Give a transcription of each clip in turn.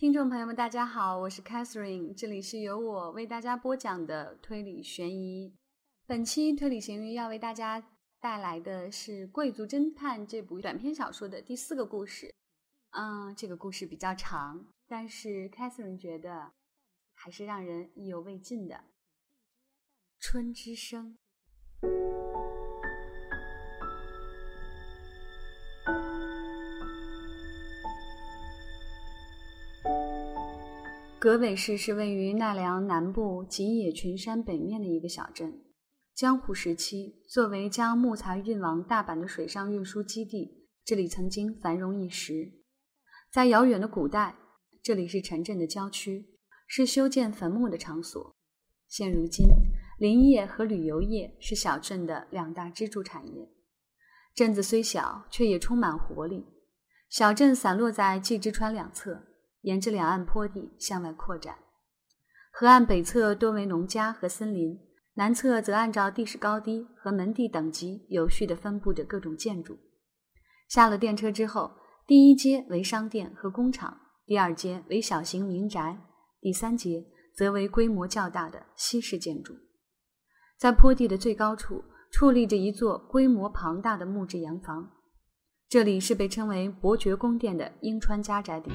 听众朋友们，大家好，我是 Catherine，这里是由我为大家播讲的推理悬疑。本期推理悬疑要为大家带来的是《贵族侦探》这部短篇小说的第四个故事。嗯，这个故事比较长，但是 Catherine 觉得还是让人意犹未尽的。春之声。葛尾市是位于奈良南部吉野群山北面的一个小镇。江户时期，作为将木材运往大阪的水上运输基地，这里曾经繁荣一时。在遥远的古代，这里是城镇的郊区，是修建坟墓的场所。现如今，林业和旅游业是小镇的两大支柱产业。镇子虽小，却也充满活力。小镇散落在纪之川两侧。沿着两岸坡地向外扩展，河岸北侧多为农家和森林，南侧则按照地势高低和门第等级有序地分布着各种建筑。下了电车之后，第一街为商店和工厂，第二街为小型民宅，第三街则为规模较大的西式建筑。在坡地的最高处，矗立着一座规模庞大的木质洋房，这里是被称为伯爵宫殿的樱川家宅邸。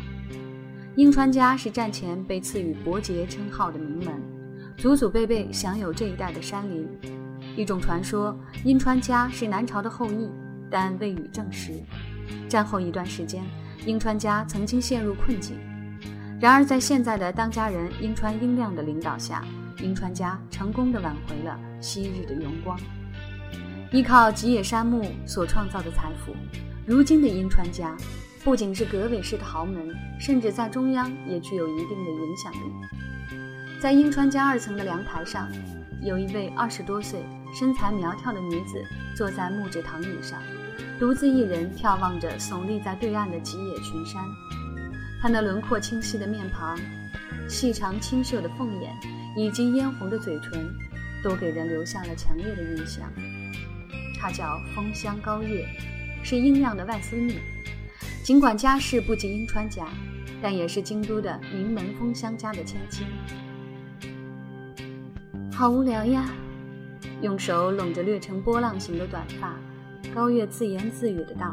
樱川家是战前被赐予伯爵称号的名门，祖祖辈辈享有这一带的山林。一种传说，樱川家是南朝的后裔，但未予证实。战后一段时间，樱川家曾经陷入困境，然而在现在的当家人樱川英亮的领导下，樱川家成功的挽回了昔日的荣光。依靠吉野山木所创造的财富，如今的樱川家。不仅是格尾市的豪门，甚至在中央也具有一定的影响力。在樱川家二层的凉台上，有一位二十多岁、身材苗条的女子坐在木质躺椅上，独自一人眺望着耸立在对岸的吉野群山。她那轮廓清晰的面庞、细长清秀的凤眼以及嫣红的嘴唇，都给人留下了强烈的印象。她叫风香高月，是樱亮的外孙女。尽管家世不及樱川家，但也是京都的名门风香家的千金。好无聊呀！用手拢着略呈波浪形的短发，高月自言自语的道：“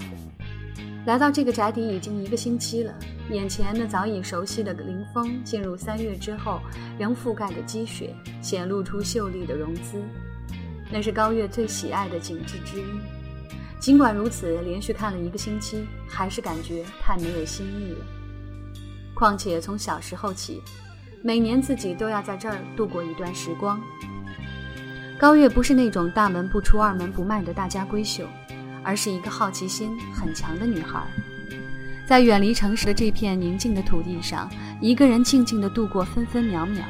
来到这个宅邸已经一个星期了，眼前那早已熟悉的林峰，进入三月之后仍覆盖着积雪，显露出秀丽的容姿。那是高月最喜爱的景致之一。”尽管如此，连续看了一个星期，还是感觉太没有新意了。况且从小时候起，每年自己都要在这儿度过一段时光。高月不是那种大门不出二门不迈的大家闺秀，而是一个好奇心很强的女孩，在远离城市的这片宁静的土地上，一个人静静地度过分分秒秒，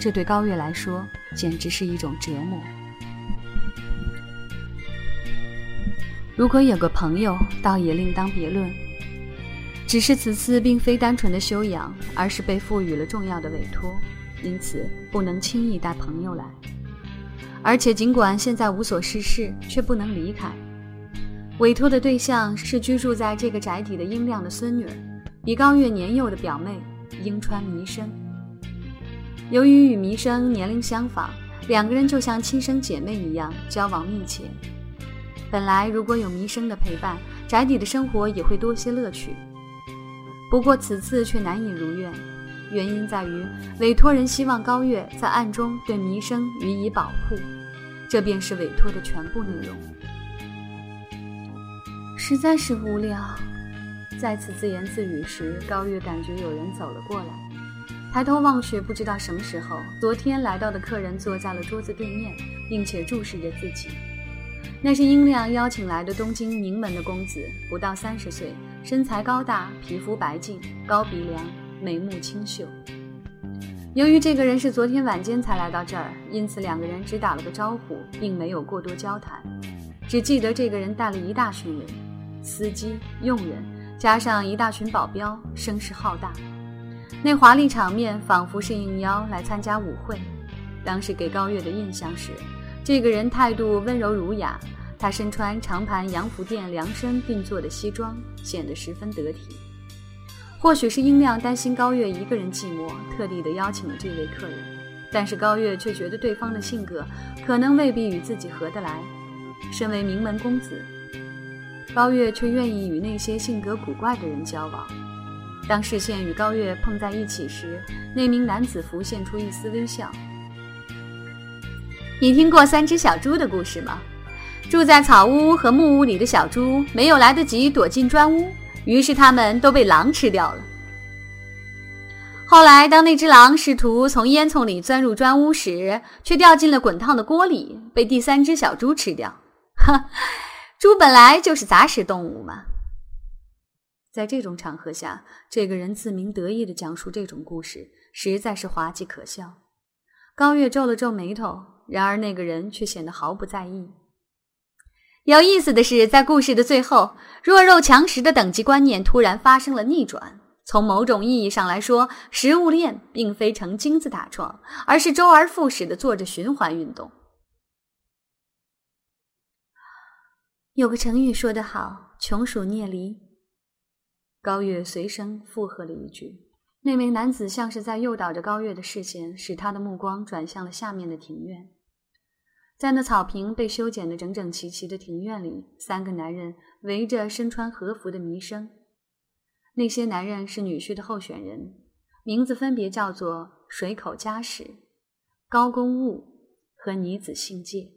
这对高月来说简直是一种折磨。如果有个朋友，倒也另当别论。只是此次并非单纯的修养，而是被赋予了重要的委托，因此不能轻易带朋友来。而且尽管现在无所事事，却不能离开。委托的对象是居住在这个宅邸的英亮的孙女，比高月年幼的表妹樱川弥生。由于与弥生年龄相仿，两个人就像亲生姐妹一样交往密切。本来如果有弥生的陪伴，宅邸的生活也会多些乐趣。不过此次却难以如愿，原因在于委托人希望高月在暗中对弥生予以保护，这便是委托的全部内容。实在是无聊。在此自言自语时，高月感觉有人走了过来，抬头望去，不知道什么时候，昨天来到的客人坐在了桌子对面，并且注视着自己。那是英亮邀请来的东京名门的公子，不到三十岁，身材高大，皮肤白净，高鼻梁，眉目清秀。由于这个人是昨天晚间才来到这儿，因此两个人只打了个招呼，并没有过多交谈。只记得这个人带了一大群人，司机、佣人，加上一大群保镖，声势浩大。那华丽场面仿佛是应邀来参加舞会。当时给高月的印象是。这个人态度温柔儒雅，他身穿长盘洋服店量身定做的西装，显得十分得体。或许是英亮担心高月一个人寂寞，特地的邀请了这位客人。但是高月却觉得对方的性格可能未必与自己合得来。身为名门公子，高月却愿意与那些性格古怪的人交往。当视线与高月碰在一起时，那名男子浮现出一丝微笑。你听过三只小猪的故事吗？住在草屋和木屋里的小猪没有来得及躲进砖屋，于是它们都被狼吃掉了。后来，当那只狼试图从烟囱里钻入砖屋时，却掉进了滚烫的锅里，被第三只小猪吃掉。哈，猪本来就是杂食动物嘛。在这种场合下，这个人自鸣得意地讲述这种故事，实在是滑稽可笑。高月皱了皱眉头。然而，那个人却显得毫不在意。有意思的是，在故事的最后，弱肉强食的等级观念突然发生了逆转。从某种意义上来说，食物链并非呈金字塔状，而是周而复始的做着循环运动。有个成语说得好：“穷鼠啮离。”高月随声附和了一句。那名男子像是在诱导着高月的视线，使他的目光转向了下面的庭院。在那草坪被修剪得整整齐齐的庭院里，三个男人围着身穿和服的弥生。那些男人是女婿的候选人，名字分别叫做水口佳史、高公务和女子信介。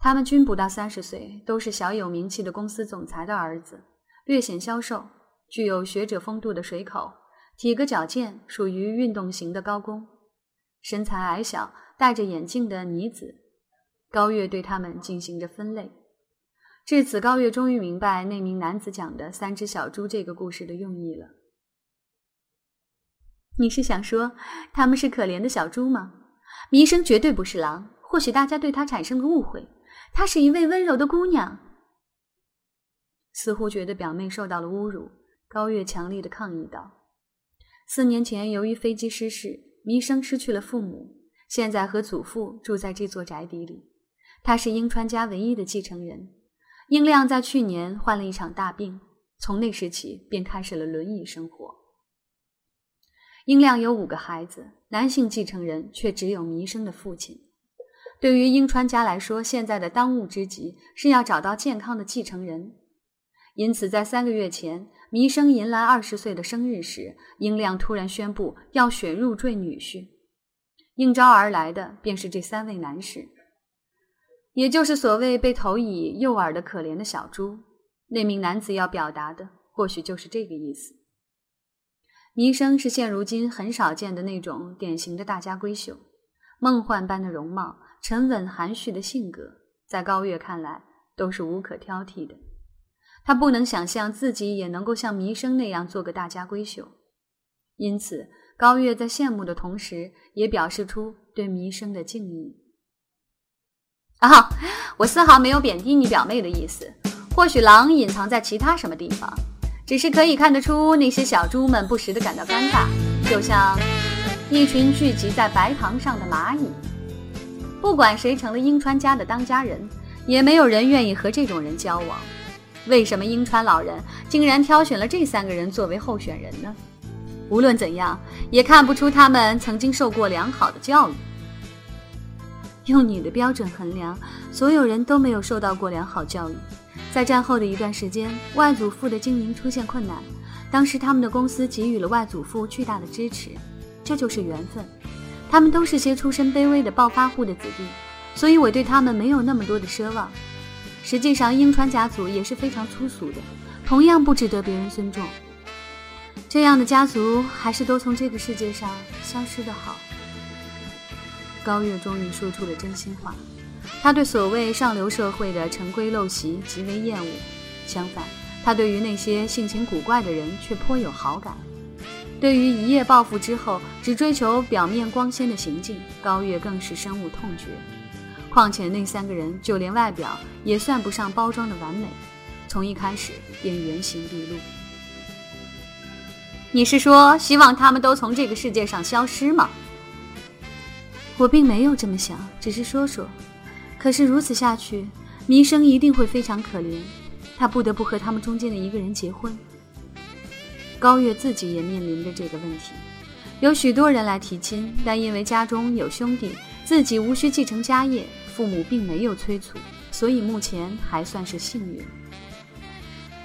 他们均不到三十岁，都是小有名气的公司总裁的儿子，略显消瘦，具有学者风度的水口，体格矫健，属于运动型的高公，身材矮小，戴着眼镜的女子。高月对他们进行着分类，至此，高月终于明白那名男子讲的“三只小猪”这个故事的用意了。你是想说他们是可怜的小猪吗？弥生绝对不是狼，或许大家对他产生了误会，她是一位温柔的姑娘。似乎觉得表妹受到了侮辱，高月强烈的抗议道：“四年前，由于飞机失事，弥生失去了父母，现在和祖父住在这座宅邸里。”他是英川家唯一的继承人。英亮在去年患了一场大病，从那时起便开始了轮椅生活。英亮有五个孩子，男性继承人却只有弥生的父亲。对于英川家来说，现在的当务之急是要找到健康的继承人。因此，在三个月前，弥生迎来二十岁的生日时，英亮突然宣布要选入赘女婿。应招而来的便是这三位男士。也就是所谓被投以诱饵的可怜的小猪，那名男子要表达的或许就是这个意思。弥生是现如今很少见的那种典型的大家闺秀，梦幻般的容貌，沉稳含蓄的性格，在高月看来都是无可挑剔的。他不能想象自己也能够像弥生那样做个大家闺秀，因此高月在羡慕的同时，也表示出对弥生的敬意。啊，我丝毫没有贬低你表妹的意思。或许狼隐藏在其他什么地方，只是可以看得出那些小猪们不时的感到尴尬，就像一群聚集在白糖上的蚂蚁。不管谁成了英川家的当家人，也没有人愿意和这种人交往。为什么英川老人竟然挑选了这三个人作为候选人呢？无论怎样，也看不出他们曾经受过良好的教育。用你的标准衡量，所有人都没有受到过良好教育。在战后的一段时间，外祖父的经营出现困难，当时他们的公司给予了外祖父巨大的支持，这就是缘分。他们都是些出身卑微的暴发户的子弟，所以我对他们没有那么多的奢望。实际上，英川家族也是非常粗俗的，同样不值得别人尊重。这样的家族，还是都从这个世界上消失的好。高月终于说出了真心话，他对所谓上流社会的陈规陋习极为厌恶，相反，他对于那些性情古怪的人却颇有好感。对于一夜暴富之后只追求表面光鲜的行径，高月更是深恶痛绝。况且那三个人就连外表也算不上包装的完美，从一开始便原形毕露。你是说希望他们都从这个世界上消失吗？我并没有这么想，只是说说。可是如此下去，弥生一定会非常可怜，他不得不和他们中间的一个人结婚。高月自己也面临着这个问题。有许多人来提亲，但因为家中有兄弟，自己无需继承家业，父母并没有催促，所以目前还算是幸运。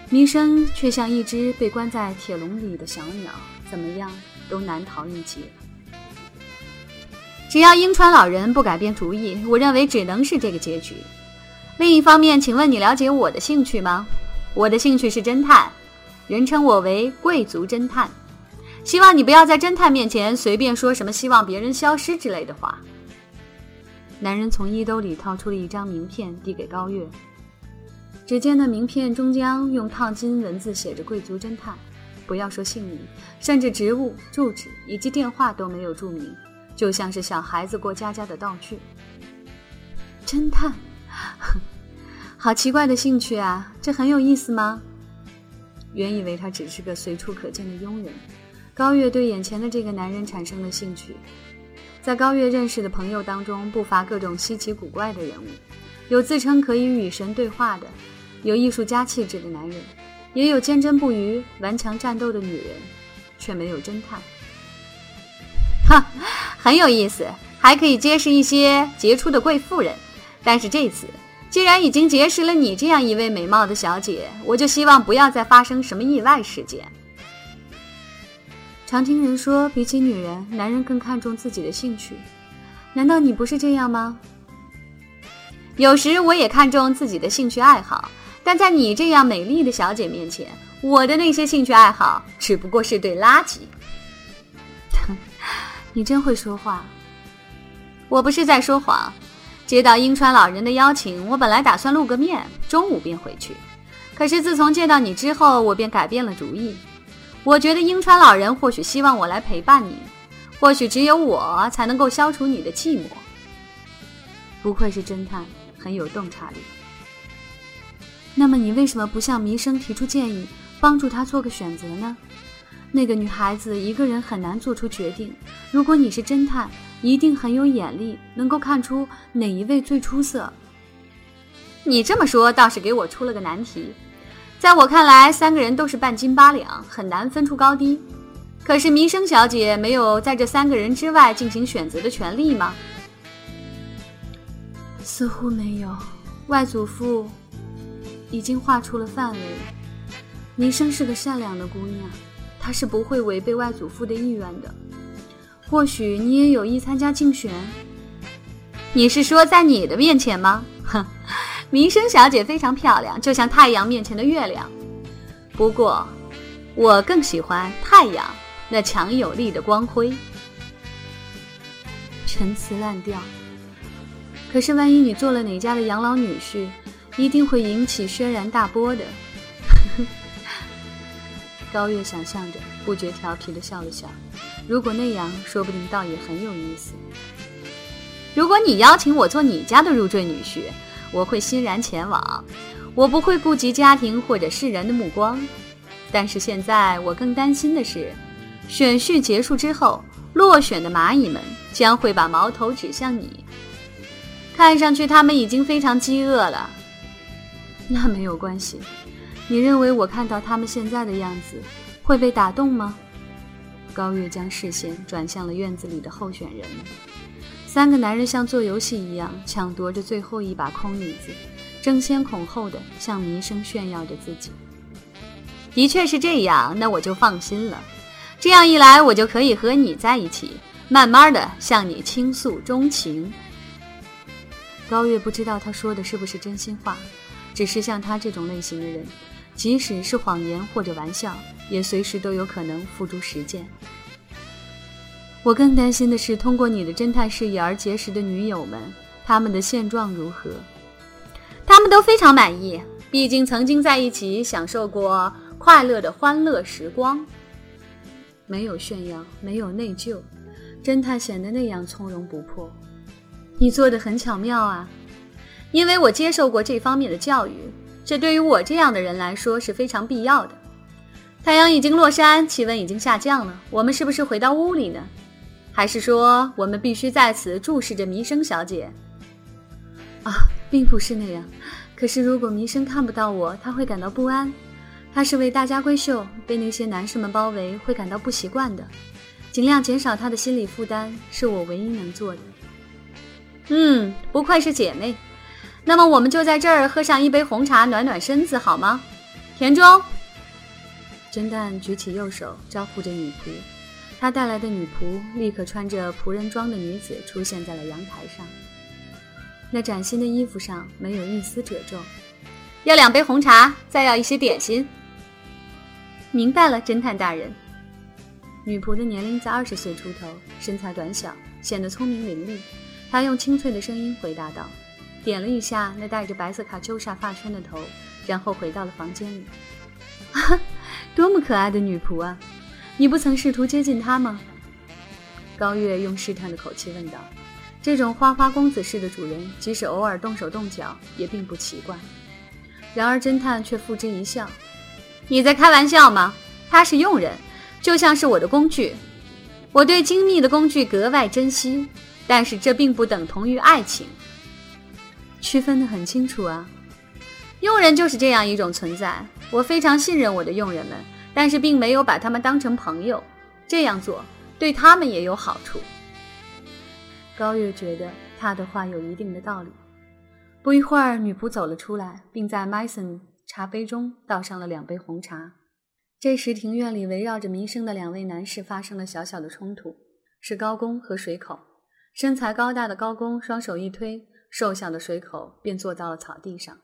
弥生却像一只被关在铁笼里的小鸟，怎么样都难逃一劫。只要英川老人不改变主意，我认为只能是这个结局。另一方面，请问你了解我的兴趣吗？我的兴趣是侦探，人称我为贵族侦探。希望你不要在侦探面前随便说什么希望别人消失之类的话。男人从衣兜里掏出了一张名片，递给高月。只见那名片终将用烫金文字写着“贵族侦探”，不要说姓名，甚至职务、住址以及电话都没有注明，就像是小孩子过家家的道具。侦探，好奇怪的兴趣啊！这很有意思吗？原以为他只是个随处可见的佣人。高月对眼前的这个男人产生了兴趣，在高月认识的朋友当中，不乏各种稀奇古怪的人物，有自称可以与神对话的，有艺术家气质的男人，也有坚贞不渝、顽强战斗的女人，却没有侦探。很有意思，还可以结识一些杰出的贵妇人。但是这次，既然已经结识了你这样一位美貌的小姐，我就希望不要再发生什么意外事件。常听人说，比起女人，男人更看重自己的兴趣。难道你不是这样吗？有时我也看重自己的兴趣爱好，但在你这样美丽的小姐面前，我的那些兴趣爱好只不过是对垃圾。你真会说话。我不是在说谎。接到英川老人的邀请，我本来打算露个面，中午便回去。可是自从见到你之后，我便改变了主意。我觉得英川老人或许希望我来陪伴你，或许只有我才能够消除你的寂寞。不愧是侦探，很有洞察力。那么你为什么不向弥生提出建议，帮助他做个选择呢？那个女孩子一个人很难做出决定。如果你是侦探，一定很有眼力，能够看出哪一位最出色。你这么说倒是给我出了个难题。在我看来，三个人都是半斤八两，很难分出高低。可是弥生小姐没有在这三个人之外进行选择的权利吗？似乎没有。外祖父已经画出了范围。弥生是个善良的姑娘，他是不会违背外祖父的意愿的。或许你也有意参加竞选。你是说在你的面前吗？哼。民生小姐非常漂亮，就像太阳面前的月亮。不过，我更喜欢太阳那强有力的光辉。陈词滥调。可是，万一你做了哪家的养老女婿，一定会引起轩然大波的。高月想象着，不觉调皮的笑了笑。如果那样，说不定倒也很有意思。如果你邀请我做你家的入赘女婿。我会欣然前往，我不会顾及家庭或者世人的目光。但是现在我更担心的是，选序结束之后，落选的蚂蚁们将会把矛头指向你。看上去他们已经非常饥饿了。那没有关系，你认为我看到他们现在的样子会被打动吗？高月将视线转向了院子里的候选人。三个男人像做游戏一样抢夺着最后一把空椅子，争先恐后的向弥生炫耀着自己。的确是这样，那我就放心了。这样一来，我就可以和你在一起，慢慢的向你倾诉衷情。高月不知道他说的是不是真心话，只是像他这种类型的人，即使是谎言或者玩笑，也随时都有可能付诸实践。我更担心的是，通过你的侦探视野而结识的女友们，他们的现状如何？他们都非常满意，毕竟曾经在一起享受过快乐的欢乐时光。没有炫耀，没有内疚，侦探显得那样从容不迫。你做的很巧妙啊，因为我接受过这方面的教育，这对于我这样的人来说是非常必要的。太阳已经落山，气温已经下降了，我们是不是回到屋里呢？还是说，我们必须在此注视着弥生小姐？啊，并不是那样。可是，如果弥生看不到我，他会感到不安。她是位大家闺秀，被那些男士们包围会感到不习惯的。尽量减少她的心理负担，是我唯一能做的。嗯，不愧是姐妹。那么我们就在这儿喝上一杯红茶，暖暖身子，好吗？田中。侦探举起右手，招呼着女仆。他带来的女仆立刻穿着仆人装的女子出现在了阳台上。那崭新的衣服上没有一丝褶皱。要两杯红茶，再要一些点心。明白了，侦探大人。女仆的年龄在二十岁出头，身材短小，显得聪明伶俐。她用清脆的声音回答道，点了一下那戴着白色卡秋莎发圈的头，然后回到了房间里。多么可爱的女仆啊！你不曾试图接近她吗？高月用试探的口气问道。这种花花公子式的主人，即使偶尔动手动脚，也并不奇怪。然而侦探却付之一笑：“你在开玩笑吗？她是佣人，就像是我的工具。我对精密的工具格外珍惜，但是这并不等同于爱情。区分得很清楚啊。佣人就是这样一种存在。”我非常信任我的佣人们，但是并没有把他们当成朋友。这样做对他们也有好处。高月觉得他的话有一定的道理。不一会儿，女仆走了出来，并在 Mason 茶杯中倒上了两杯红茶。这时，庭院里围绕着弥生的两位男士发生了小小的冲突，是高公和水口。身材高大的高公双手一推，瘦小的水口便坐到了草地上。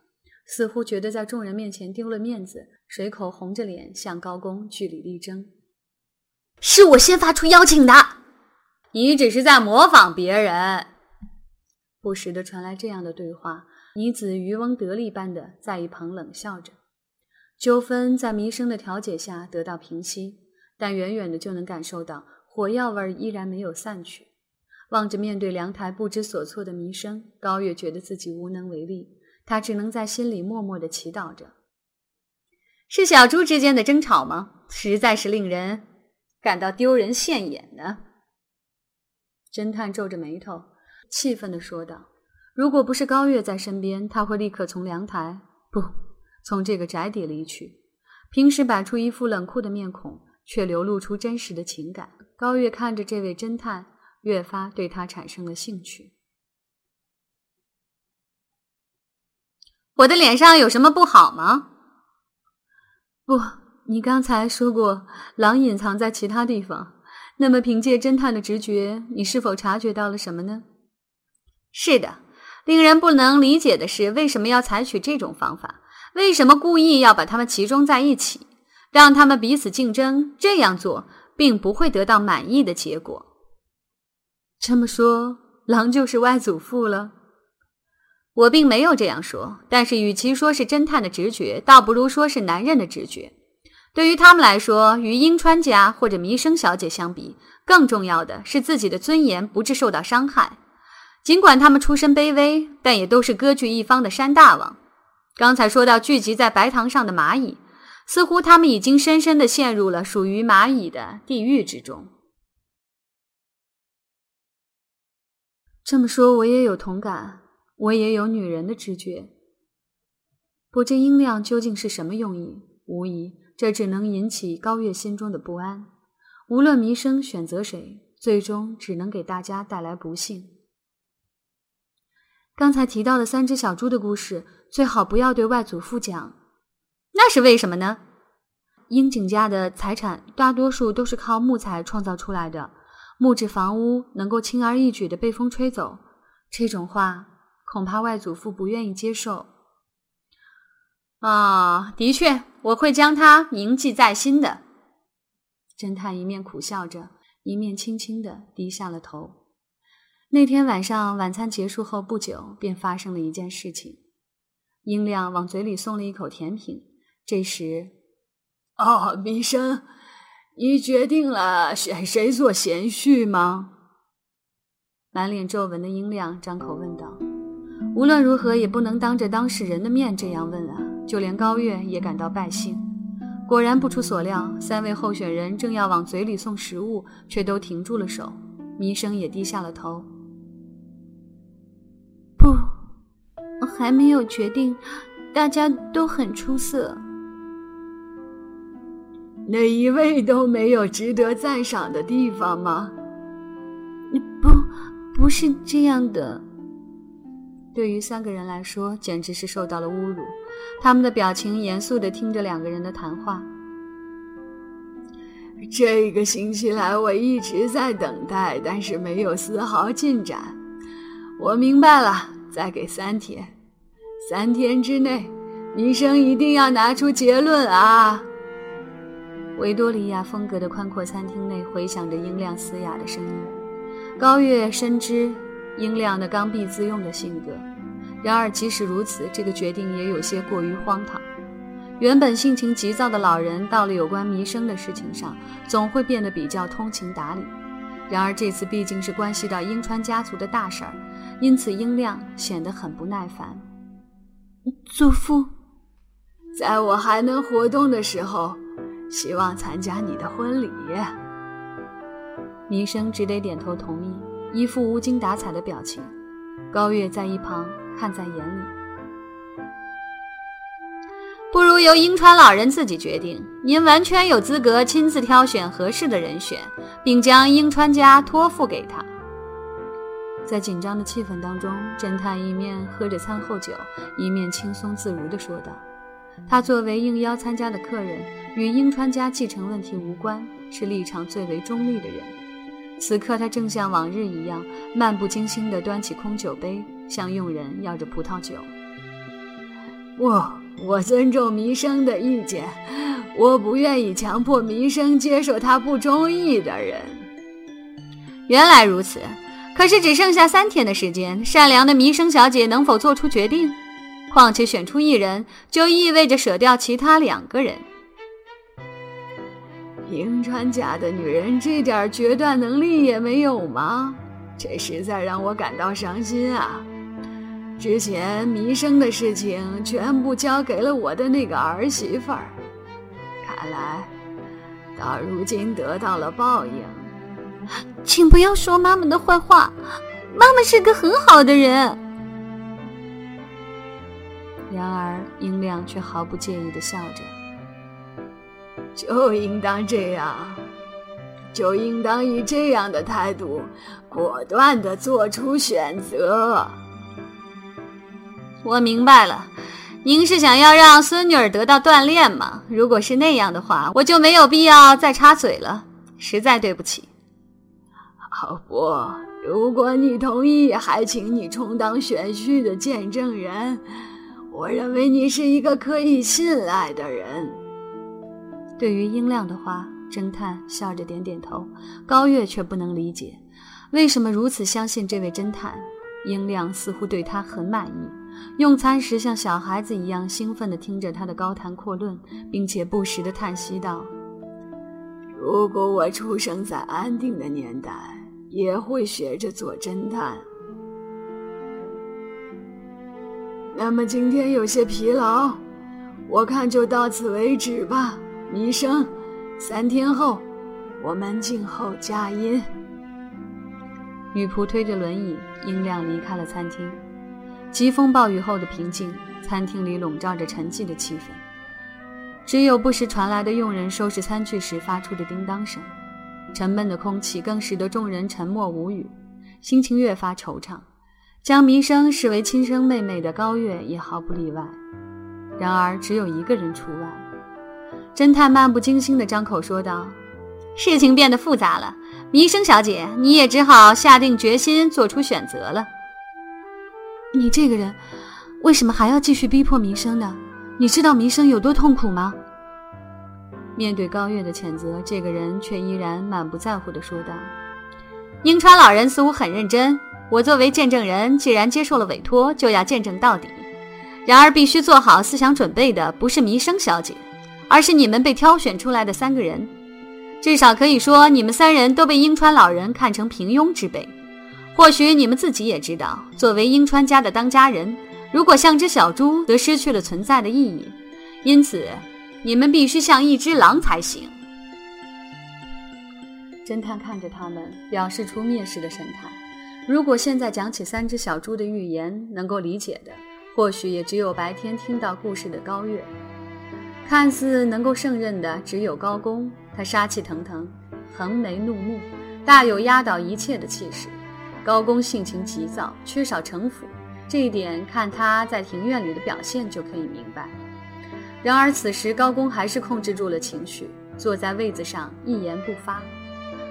似乎觉得在众人面前丢了面子，水口红着脸向高公据理力争。是我先发出邀请的，你只是在模仿别人。不时的传来这样的对话，女子渔翁得利般的在一旁冷笑着。纠纷在弥生的调解下得到平息，但远远的就能感受到火药味依然没有散去。望着面对凉台不知所措的弥生，高月觉得自己无能为力。他只能在心里默默的祈祷着。是小猪之间的争吵吗？实在是令人感到丢人现眼呢。侦探皱着眉头，气愤的说道：“如果不是高月在身边，他会立刻从凉台不从这个宅邸离去。平时摆出一副冷酷的面孔，却流露出真实的情感。高月看着这位侦探，越发对他产生了兴趣。”我的脸上有什么不好吗？不，你刚才说过狼隐藏在其他地方。那么，凭借侦探的直觉，你是否察觉到了什么呢？是的，令人不能理解的是，为什么要采取这种方法？为什么故意要把他们集中在一起，让他们彼此竞争？这样做并不会得到满意的结果。这么说，狼就是外祖父了。我并没有这样说，但是与其说是侦探的直觉，倒不如说是男人的直觉。对于他们来说，与英川家或者弥生小姐相比，更重要的是自己的尊严不致受到伤害。尽管他们出身卑微，但也都是割据一方的山大王。刚才说到聚集在白堂上的蚂蚁，似乎他们已经深深的陷入了属于蚂蚁的地狱之中。这么说，我也有同感。我也有女人的直觉，不知音量究竟是什么用意。无疑，这只能引起高月心中的不安。无论弥生选择谁，最终只能给大家带来不幸。刚才提到的三只小猪的故事，最好不要对外祖父讲。那是为什么呢？樱井家的财产大多数都是靠木材创造出来的，木质房屋能够轻而易举的被风吹走。这种话。恐怕外祖父不愿意接受。啊，的确，我会将它铭记在心的。侦探一面苦笑着，一面轻轻的低下了头。那天晚上晚餐结束后不久，便发生了一件事情。英亮往嘴里送了一口甜品，这时，哦，医生，你决定了选谁做贤婿吗？满脸皱纹的英亮张口问道。无论如何也不能当着当事人的面这样问啊！就连高月也感到败兴。果然不出所料，三位候选人正要往嘴里送食物，却都停住了手。弥生也低下了头。不，我还没有决定。大家都很出色。哪一位都没有值得赞赏的地方吗？不，不是这样的。对于三个人来说，简直是受到了侮辱。他们的表情严肃地听着两个人的谈话。这个星期来，我一直在等待，但是没有丝毫进展。我明白了，再给三天，三天之内，医生一定要拿出结论啊！维多利亚风格的宽阔餐厅内回响着音量嘶哑的声音。高月深知音量的刚愎自用的性格，然而即使如此，这个决定也有些过于荒唐。原本性情急躁的老人，到了有关弥生的事情上，总会变得比较通情达理。然而这次毕竟是关系到英川家族的大事儿，因此音量显得很不耐烦。祖父，在我还能活动的时候，希望参加你的婚礼。弥生只得点头同意，一副无精打采的表情。高月在一旁看在眼里，不如由樱川老人自己决定。您完全有资格亲自挑选合适的人选，并将樱川家托付给他。在紧张的气氛当中，侦探一面喝着餐后酒，一面轻松自如地说道：“他作为应邀参加的客人，与樱川家继承问题无关，是立场最为中立的人。”此刻，他正像往日一样，漫不经心地端起空酒杯，向佣人要着葡萄酒。我我尊重弥生的意见，我不愿意强迫弥生接受他不中意的人。原来如此，可是只剩下三天的时间，善良的弥生小姐能否做出决定？况且选出一人，就意味着舍掉其他两个人。银川家的女人这点决断能力也没有吗？这实在让我感到伤心啊！之前弥生的事情全部交给了我的那个儿媳妇儿，看来到如今得到了报应。请不要说妈妈的坏话，妈妈是个很好的人。然而，英亮却毫不介意的笑着。就应当这样，就应当以这样的态度，果断地做出选择。我明白了，您是想要让孙女儿得到锻炼吗？如果是那样的话，我就没有必要再插嘴了。实在对不起。好不，如果你同意，还请你充当选婿的见证人。我认为你是一个可以信赖的人。对于英亮的话，侦探笑着点点头。高月却不能理解，为什么如此相信这位侦探。英亮似乎对他很满意，用餐时像小孩子一样兴奋地听着他的高谈阔论，并且不时地叹息道：“如果我出生在安定的年代，也会学着做侦探。”那么今天有些疲劳，我看就到此为止吧。弥生，三天后，我们静候佳音。女仆推着轮椅，英亮离开了餐厅。疾风暴雨后的平静，餐厅里笼罩着沉寂的气氛，只有不时传来的佣人收拾餐具时发出的叮当声。沉闷的空气更使得众人沉默无语，心情越发惆怅。将弥生视为亲生妹妹的高月也毫不例外。然而，只有一个人除外。侦探漫不经心地张口说道：“事情变得复杂了，弥生小姐，你也只好下定决心做出选择了。你这个人，为什么还要继续逼迫弥生呢？你知道弥生有多痛苦吗？”面对高月的谴责，这个人却依然满不在乎地说道：“英川老人似乎很认真，我作为见证人，既然接受了委托，就要见证到底。然而，必须做好思想准备的不是弥生小姐。”而是你们被挑选出来的三个人，至少可以说，你们三人都被英川老人看成平庸之辈。或许你们自己也知道，作为英川家的当家人，如果像只小猪，则失去了存在的意义。因此，你们必须像一只狼才行。侦探看着他们，表示出蔑视的神态。如果现在讲起三只小猪的寓言，能够理解的，或许也只有白天听到故事的高月。看似能够胜任的只有高公，他杀气腾腾，横眉怒目，大有压倒一切的气势。高公性情急躁，缺少城府，这一点看他在庭院里的表现就可以明白。然而此时高公还是控制住了情绪，坐在位子上一言不发。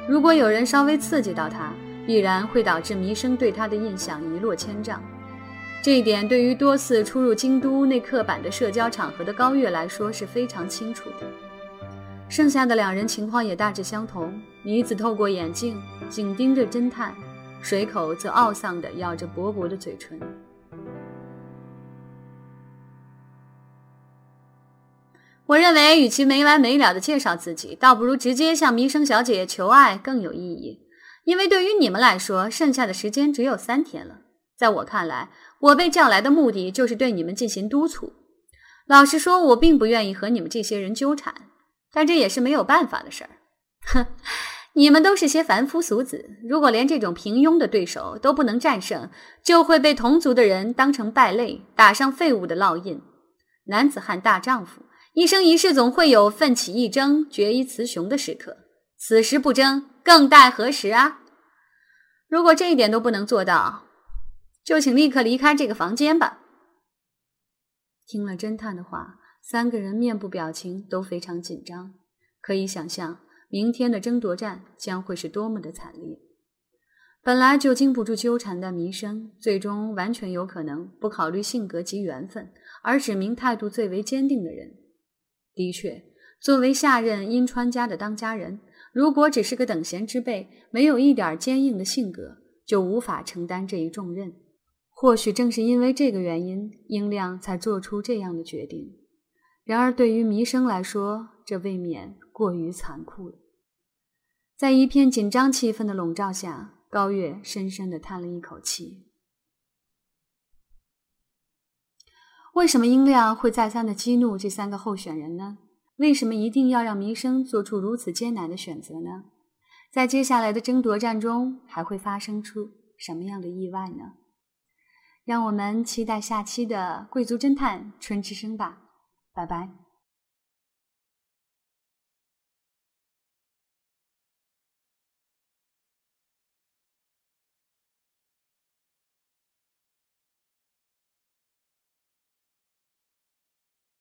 如果有人稍微刺激到他，必然会导致弥生对他的印象一落千丈。这一点对于多次出入京都那刻板的社交场合的高月来说是非常清楚的。剩下的两人情况也大致相同。女子透过眼镜紧盯着侦探，水口则懊丧地咬着薄薄的嘴唇。我认为，与其没完没了的介绍自己，倒不如直接向弥生小姐求爱更有意义。因为对于你们来说，剩下的时间只有三天了。在我看来，我被叫来的目的就是对你们进行督促。老实说，我并不愿意和你们这些人纠缠，但这也是没有办法的事儿。哼，你们都是些凡夫俗子，如果连这种平庸的对手都不能战胜，就会被同族的人当成败类，打上废物的烙印。男子汉大丈夫，一生一世总会有奋起一争、决一雌雄的时刻。此时不争，更待何时啊？如果这一点都不能做到，就请立刻离开这个房间吧。听了侦探的话，三个人面部表情都非常紧张，可以想象明天的争夺战将会是多么的惨烈。本来就经不住纠缠的弥生，最终完全有可能不考虑性格及缘分，而指明态度最为坚定的人。的确，作为下任阴川家的当家人，如果只是个等闲之辈，没有一点坚硬的性格，就无法承担这一重任。或许正是因为这个原因，英亮才做出这样的决定。然而，对于弥生来说，这未免过于残酷了。在一片紧张气氛的笼罩下，高月深深地叹了一口气。为什么英亮会再三的激怒这三个候选人呢？为什么一定要让弥生做出如此艰难的选择呢？在接下来的争夺战中，还会发生出什么样的意外呢？让我们期待下期的《贵族侦探春之声》吧，拜拜。